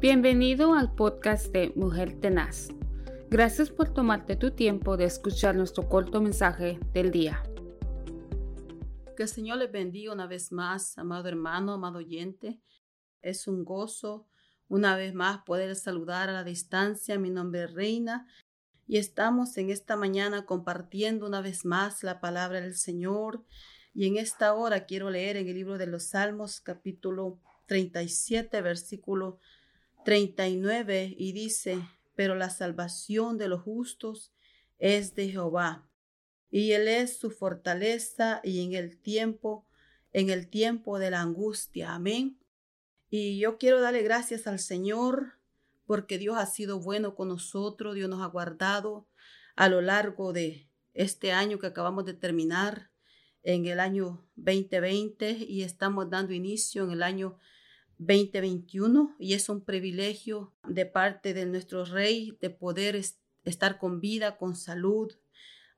Bienvenido al podcast de Mujer Tenaz. Gracias por tomarte tu tiempo de escuchar nuestro corto mensaje del día. Que el Señor les bendiga una vez más, amado hermano, amado oyente. Es un gozo una vez más poder saludar a la distancia. Mi nombre es Reina y estamos en esta mañana compartiendo una vez más la palabra del Señor. Y en esta hora quiero leer en el libro de los Salmos capítulo 37, versículo 39 y dice, pero la salvación de los justos es de Jehová, y él es su fortaleza y en el tiempo, en el tiempo de la angustia. Amén. Y yo quiero darle gracias al Señor porque Dios ha sido bueno con nosotros, Dios nos ha guardado a lo largo de este año que acabamos de terminar en el año 2020 y estamos dando inicio en el año 2021 y es un privilegio de parte de nuestro Rey de poder estar con vida, con salud,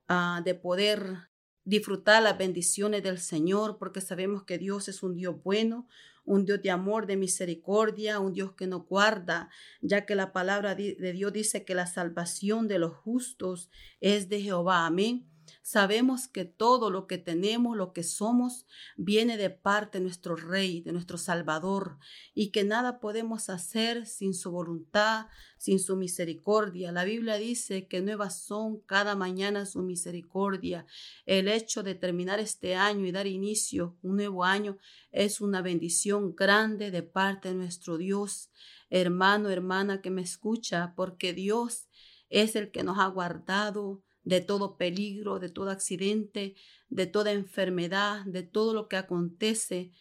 ah, de poder disfrutar las bendiciones del Señor, porque sabemos que Dios es un Dios bueno, un Dios de amor, de misericordia, un Dios que nos guarda, ya que la palabra de Dios dice que la salvación de los justos es de Jehová. Amén. Sabemos que todo lo que tenemos, lo que somos, viene de parte de nuestro Rey, de nuestro Salvador, y que nada podemos hacer sin su voluntad, sin su misericordia. La Biblia dice que nuevas son cada mañana su misericordia. El hecho de terminar este año y dar inicio un nuevo año es una bendición grande de parte de nuestro Dios. Hermano, hermana que me escucha, porque Dios es el que nos ha guardado, de todo peligro, de todo accidente, de toda enfermedad, de todo lo que acontece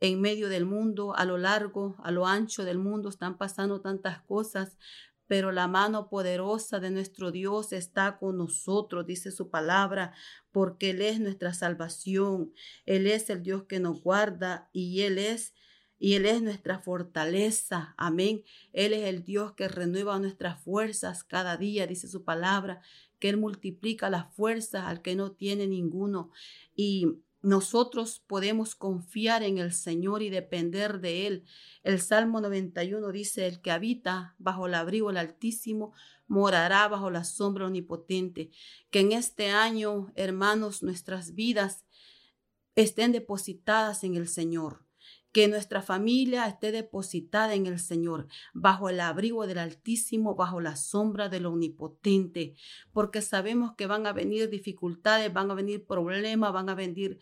en medio del mundo, a lo largo, a lo ancho del mundo, están pasando tantas cosas, pero la mano poderosa de nuestro Dios está con nosotros, dice su palabra, porque Él es nuestra salvación, Él es el Dios que nos guarda y Él es y Él es nuestra fortaleza. Amén. Él es el Dios que renueva nuestras fuerzas cada día, dice su palabra, que Él multiplica las fuerzas al que no tiene ninguno. Y nosotros podemos confiar en el Señor y depender de Él. El Salmo 91 dice, el que habita bajo el abrigo del Altísimo morará bajo la sombra omnipotente. Que en este año, hermanos, nuestras vidas estén depositadas en el Señor que nuestra familia esté depositada en el Señor, bajo el abrigo del Altísimo, bajo la sombra del Omnipotente, porque sabemos que van a venir dificultades, van a venir problemas, van a venir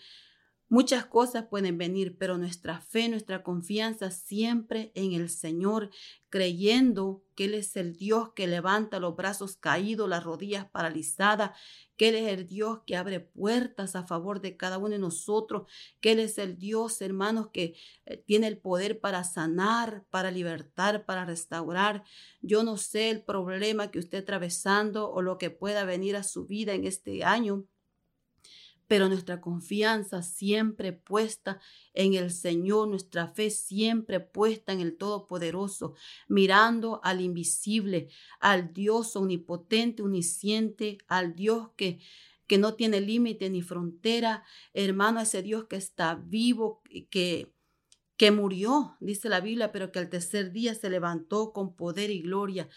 Muchas cosas pueden venir, pero nuestra fe, nuestra confianza siempre en el Señor, creyendo que Él es el Dios que levanta los brazos caídos, las rodillas paralizadas, que Él es el Dios que abre puertas a favor de cada uno de nosotros, que Él es el Dios, hermanos, que eh, tiene el poder para sanar, para libertar, para restaurar. Yo no sé el problema que usted atravesando o lo que pueda venir a su vida en este año pero nuestra confianza siempre puesta en el Señor, nuestra fe siempre puesta en el Todopoderoso, mirando al invisible, al Dios omnipotente, unisciente, al Dios que que no tiene límite ni frontera, hermano, ese Dios que está vivo, que que murió, dice la Biblia, pero que al tercer día se levantó con poder y gloria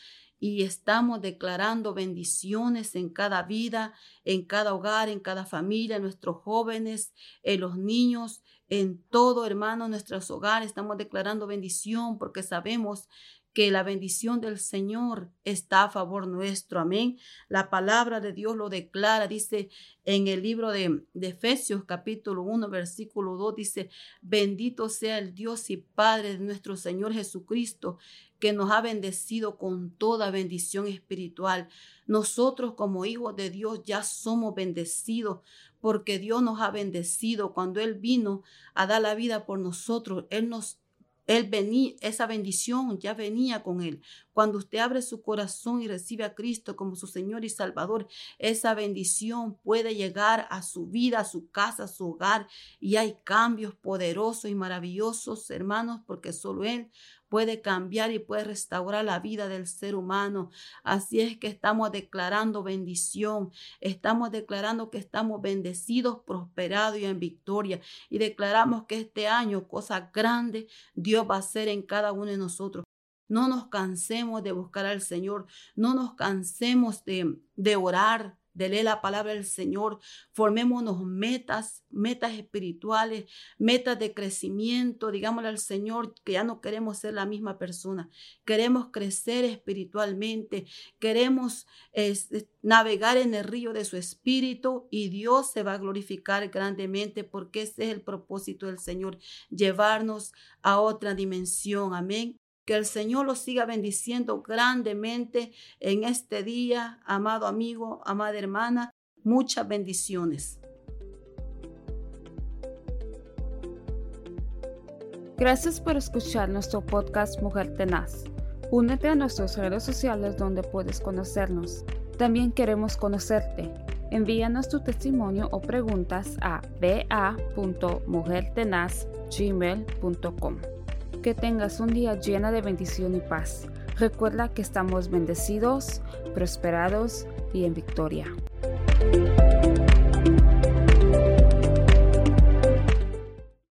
y estamos declarando bendiciones en cada vida, en cada hogar, en cada familia, en nuestros jóvenes, en los niños, en todo, hermano, nuestros hogares. Estamos declarando bendición porque sabemos que la bendición del Señor está a favor nuestro. Amén. La palabra de Dios lo declara, dice en el libro de, de, Efesios capítulo 1 versículo 2, dice, bendito sea el Dios y Padre de nuestro Señor Jesucristo, que nos ha bendecido con toda bendición espiritual. Nosotros como hijos de Dios ya somos bendecidos porque Dios nos ha bendecido. Cuando Él vino a dar la vida por nosotros, Él nos él venía, esa bendición ya venía con él. Cuando usted abre su corazón y recibe a Cristo como su Señor y Salvador, esa bendición puede llegar a su vida, a su casa, a su hogar. Y hay cambios poderosos y maravillosos, hermanos, porque solo Él puede cambiar y puede restaurar la vida del ser humano. Así es que estamos declarando bendición, estamos declarando que estamos bendecidos, prosperados y en victoria. Y declaramos que este año cosas grandes Dios va a hacer en cada uno de nosotros. No nos cansemos de buscar al Señor, no nos cansemos de, de orar, de leer la palabra del Señor, formémonos metas, metas espirituales, metas de crecimiento, digámosle al Señor que ya no queremos ser la misma persona, queremos crecer espiritualmente, queremos navegar en el río de su espíritu y Dios se va a glorificar grandemente porque ese es el propósito del Señor, llevarnos a otra dimensión, amén. Que el Señor los siga bendiciendo grandemente en este día, amado amigo, amada hermana. Muchas bendiciones. Gracias por escuchar nuestro podcast Mujer Tenaz. Únete a nuestras redes sociales donde puedes conocernos. También queremos conocerte. Envíanos tu testimonio o preguntas a ba.mujertenazgmail.com. Que tengas un día lleno de bendición y paz. Recuerda que estamos bendecidos, prosperados y en victoria.